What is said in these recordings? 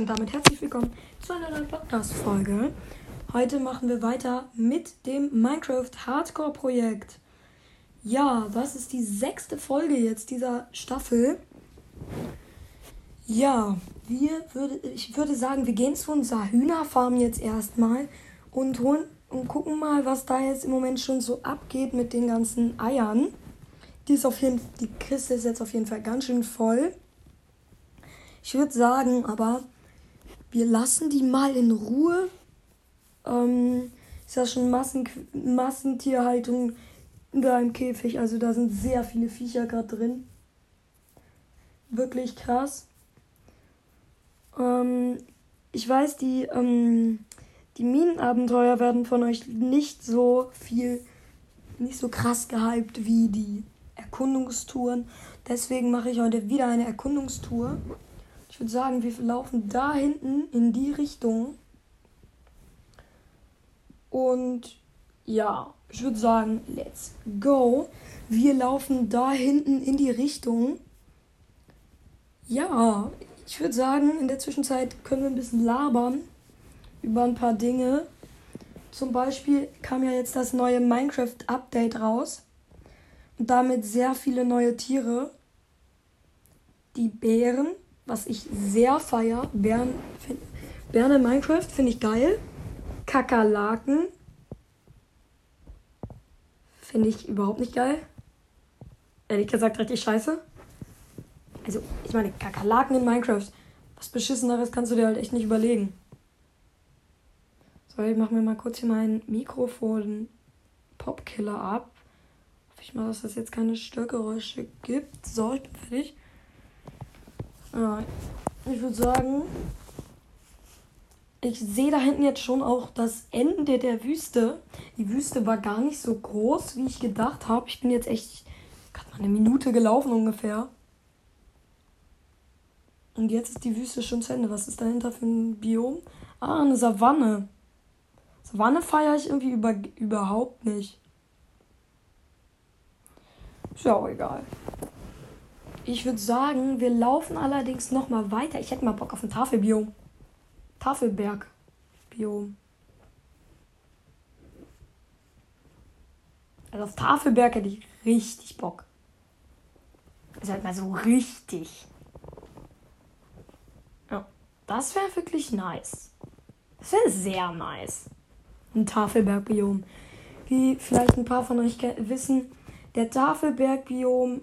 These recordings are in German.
und damit herzlich willkommen zu einer neuen Podcast-Folge. Heute machen wir weiter mit dem Minecraft Hardcore Projekt. Ja, das ist die sechste Folge jetzt dieser Staffel. Ja, wir würde, ich würde sagen, wir gehen zu unserer Hühnerfarm jetzt erstmal und holen und gucken mal, was da jetzt im Moment schon so abgeht mit den ganzen Eiern. Die ist auf jeden die Kiste ist jetzt auf jeden Fall ganz schön voll. Ich würde sagen, aber wir lassen die mal in Ruhe. Ähm, ist ja schon Massen, Massentierhaltung da im Käfig. Also da sind sehr viele Viecher gerade drin. Wirklich krass. Ähm, ich weiß, die, ähm, die Minenabenteuer werden von euch nicht so viel, nicht so krass gehypt wie die Erkundungstouren. Deswegen mache ich heute wieder eine Erkundungstour. Ich würde sagen, wir laufen da hinten in die Richtung. Und ja, ich würde sagen, let's go. Wir laufen da hinten in die Richtung. Ja, ich würde sagen, in der Zwischenzeit können wir ein bisschen labern über ein paar Dinge. Zum Beispiel kam ja jetzt das neue Minecraft-Update raus. Und damit sehr viele neue Tiere. Die Bären, was ich sehr feier. Bären, Bären in Minecraft finde ich geil. Kakerlaken finde ich überhaupt nicht geil. Ehrlich gesagt richtig scheiße. Also, ich meine, Kakerlaken in Minecraft. Was beschisseneres kannst du dir halt echt nicht überlegen. So, ich mache mir mal kurz hier mein Mikrofon Popkiller ab. Hoffe ich mal, dass das jetzt keine Störgeräusche gibt. So, ich bin fertig. Ja, ich würde sagen, ich sehe da hinten jetzt schon auch das Ende der Wüste. Die Wüste war gar nicht so groß, wie ich gedacht habe. Ich bin jetzt echt gerade mal eine Minute gelaufen ungefähr. Und jetzt ist die Wüste schon zu Ende. Was ist dahinter für ein Biom? Ah, eine Savanne. Savanne feiere ich irgendwie über, überhaupt nicht. Ist ja auch egal. Ich würde sagen, wir laufen allerdings noch mal weiter. Ich hätte mal Bock auf ein Tafelbiom. Tafelberg-Biom. Also auf Tafelberg hätte ich richtig Bock. Also halt mal so richtig. Ja, das wäre wirklich nice. Das wäre sehr nice. Ein Tafelberg-Biom. Wie vielleicht ein paar von euch wissen, der Tafelberg-Biom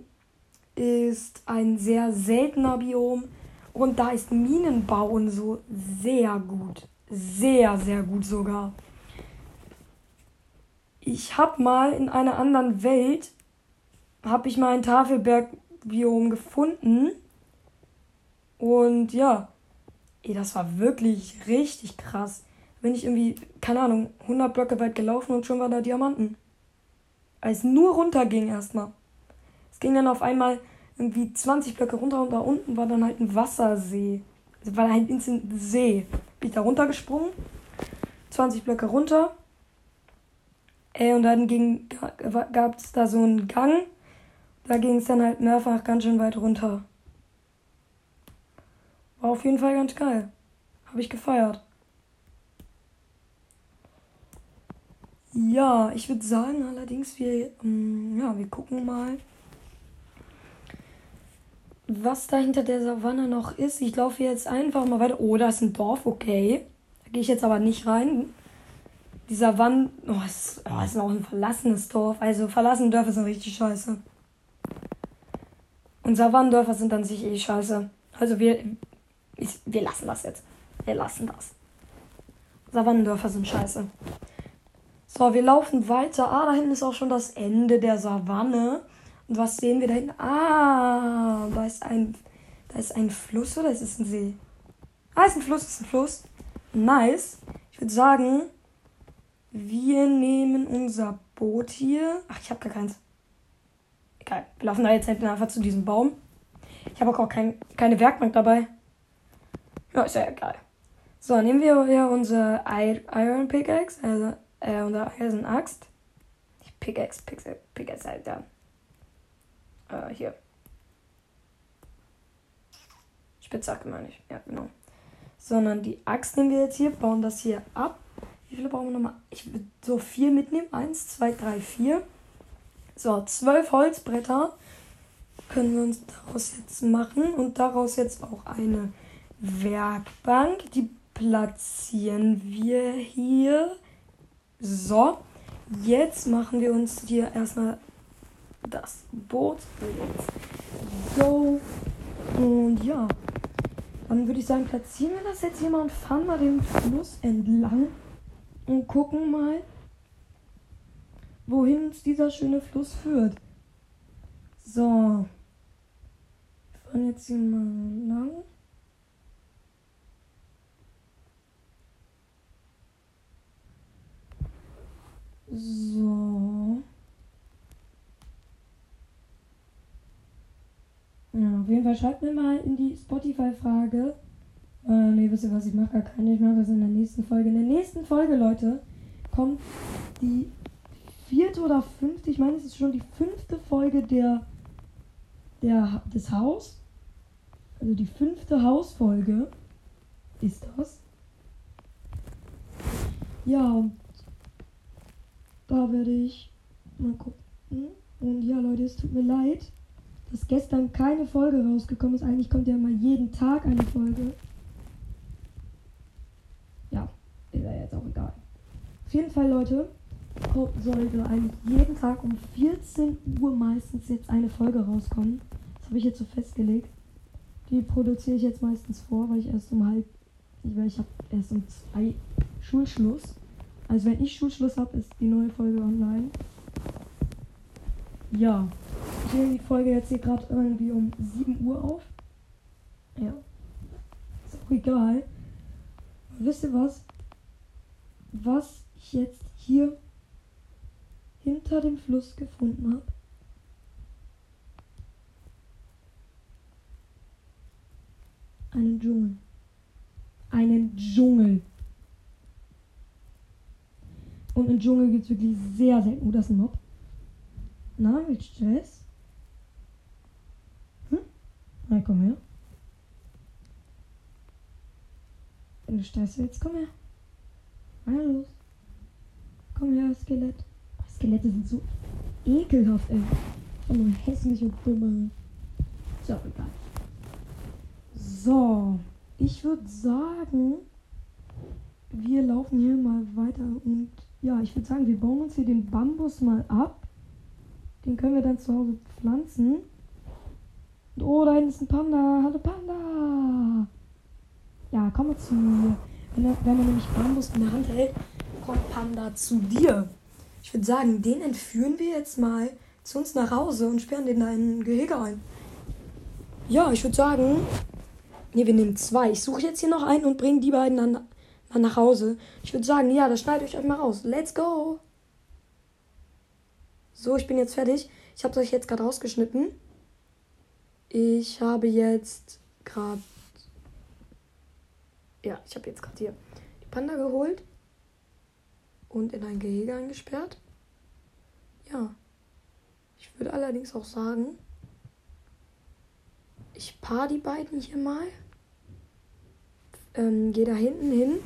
ist ein sehr seltener Biom und da ist Minenbauen so sehr gut. Sehr, sehr gut sogar. Ich habe mal in einer anderen Welt, habe ich mal ein Tafelberg-Biom gefunden. Und ja, ey, das war wirklich richtig krass. Bin ich irgendwie, keine Ahnung, 100 Blöcke weit gelaufen und schon war da Diamanten. Als nur runter ging erstmal. Es ging dann auf einmal irgendwie 20 Blöcke runter und da unten war dann halt ein Wassersee. Also war halt ein See. Bin ich da runtergesprungen. 20 Blöcke runter. Äh, und dann ging, gab es da so einen Gang. Da ging es dann halt mehrfach ganz schön weit runter. War auf jeden Fall ganz geil. Habe ich gefeiert. Ja, ich würde sagen allerdings, wir, ähm, ja, wir gucken mal, was da hinter der Savanne noch ist. Ich laufe jetzt einfach mal weiter. Oh, da ist ein Dorf, okay. Da gehe ich jetzt aber nicht rein. Die Savanne, oh, ist, oh, ist auch ein verlassenes Dorf. Also verlassene Dörfer sind richtig scheiße. Und Savannendörfer sind dann sich eh scheiße. Also wir, ich, wir lassen das jetzt. Wir lassen das. Savannendörfer sind scheiße. So, wir laufen weiter. Ah, da hinten ist auch schon das Ende der Savanne. Und was sehen wir da hinten? Ah, da ist ein, da ist ein Fluss oder ist es ein See? Ah, ist ein Fluss, ist ein Fluss. Nice. Ich würde sagen, wir nehmen unser Boot hier. Ach, ich habe gar keins. Egal. Wir laufen da jetzt einfach zu diesem Baum. Ich habe auch kein, keine Werkbank dabei. Ja, ist ja egal. So, nehmen wir hier unsere Iron Pickaxe, also äh, unsere Eisenaxt. Pickaxe, Pickaxe, Pickaxe, Alter. Äh, hier. Spitzhacke meine ich. Ja, genau. sondern die Axt nehmen wir jetzt hier, bauen das hier ab. Wie viele brauchen wir nochmal? Ich würde so vier mitnehmen. Eins, zwei, drei, vier. So, zwölf Holzbretter können wir uns daraus jetzt machen und daraus jetzt auch eine Werkbank. Die platzieren wir hier. So, jetzt machen wir uns hier erstmal das Boot. Go. Und ja, dann würde ich sagen, platzieren wir das jetzt hier mal und fahren mal den Fluss entlang und gucken mal, wohin uns dieser schöne Fluss führt. So. Wir fahren jetzt hier mal lang. So. Ja, auf jeden Fall schreibt mir mal in die Spotify-Frage. Äh, nee, wisst ihr was, ich mache gar keine. Ich mache das in der nächsten Folge. In der nächsten Folge, Leute, kommt die vierte oder fünfte, ich meine, es ist schon die fünfte Folge der, der des Haus. Also die fünfte Hausfolge ist das. Ja, und da werde ich mal gucken. Und ja, Leute, es tut mir leid, dass gestern keine Folge rausgekommen ist. Eigentlich kommt ja immer jeden Tag eine Folge. Ja, ist ja jetzt auch egal. Auf jeden Fall, Leute, sollte eigentlich jeden Tag um 14 Uhr meistens jetzt eine Folge rauskommen. Das habe ich jetzt so festgelegt. Die produziere ich jetzt meistens vor, weil ich erst um halb, ich, ich habe erst um zwei Schulschluss. Also wenn ich Schulschluss habe, ist die neue Folge online. Ja. Ich nehme die Folge jetzt hier gerade irgendwie um 7 Uhr auf. Ja. Ist auch egal. wisst ihr was? Was ich jetzt hier hinter dem Fluss gefunden habe? Einen Dschungel. Einen Dschungel. Und im Dschungel gibt es wirklich sehr selten. Oh, das ist ein Mob. Na, das? Hm? Na, komm her. Wenn du Stress willst, komm her. Na los. Komm her, Skelett. Skelette sind so ekelhaft, ey. Oh, nur hässlich und dumme. So, egal. So, ich würde sagen, wir laufen hier mal weiter und ja, ich würde sagen, wir bauen uns hier den Bambus mal ab. Den können wir dann zu Hause pflanzen. Oh, da hinten ist ein Panda. Hallo Panda. Ja, komm mal zu mir. Wenn er, wenn er nämlich Bambus in der Hand hält, kommt Panda zu dir. Ich würde sagen, den entführen wir jetzt mal zu uns nach Hause und sperren den da in ein Gehege ein. Ja, ich würde sagen, ne, wir nehmen zwei. Ich suche jetzt hier noch einen und bringe die beiden dann mal nach Hause. Ich würde sagen, ja, das schneidet euch mal raus. Let's go! So, ich bin jetzt fertig. Ich habe es euch jetzt gerade rausgeschnitten. Ich habe jetzt gerade. Ja, ich habe jetzt gerade hier die Panda geholt und in ein Gehege eingesperrt. Ja. Ich würde allerdings auch sagen, ich paar die beiden hier mal ähm, gehe da hinten hin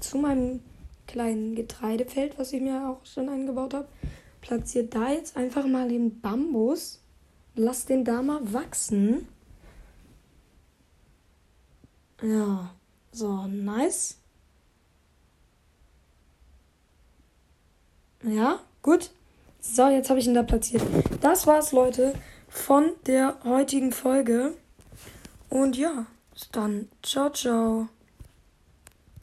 zu meinem kleinen Getreidefeld, was ich mir auch schon eingebaut habe. Platziere da jetzt einfach mal den Bambus. Lass den da mal wachsen. Ja, so, nice. Ja, gut. So, jetzt habe ich ihn da platziert. Das war's, Leute, von der heutigen Folge. Und ja, dann. Ciao, ciao.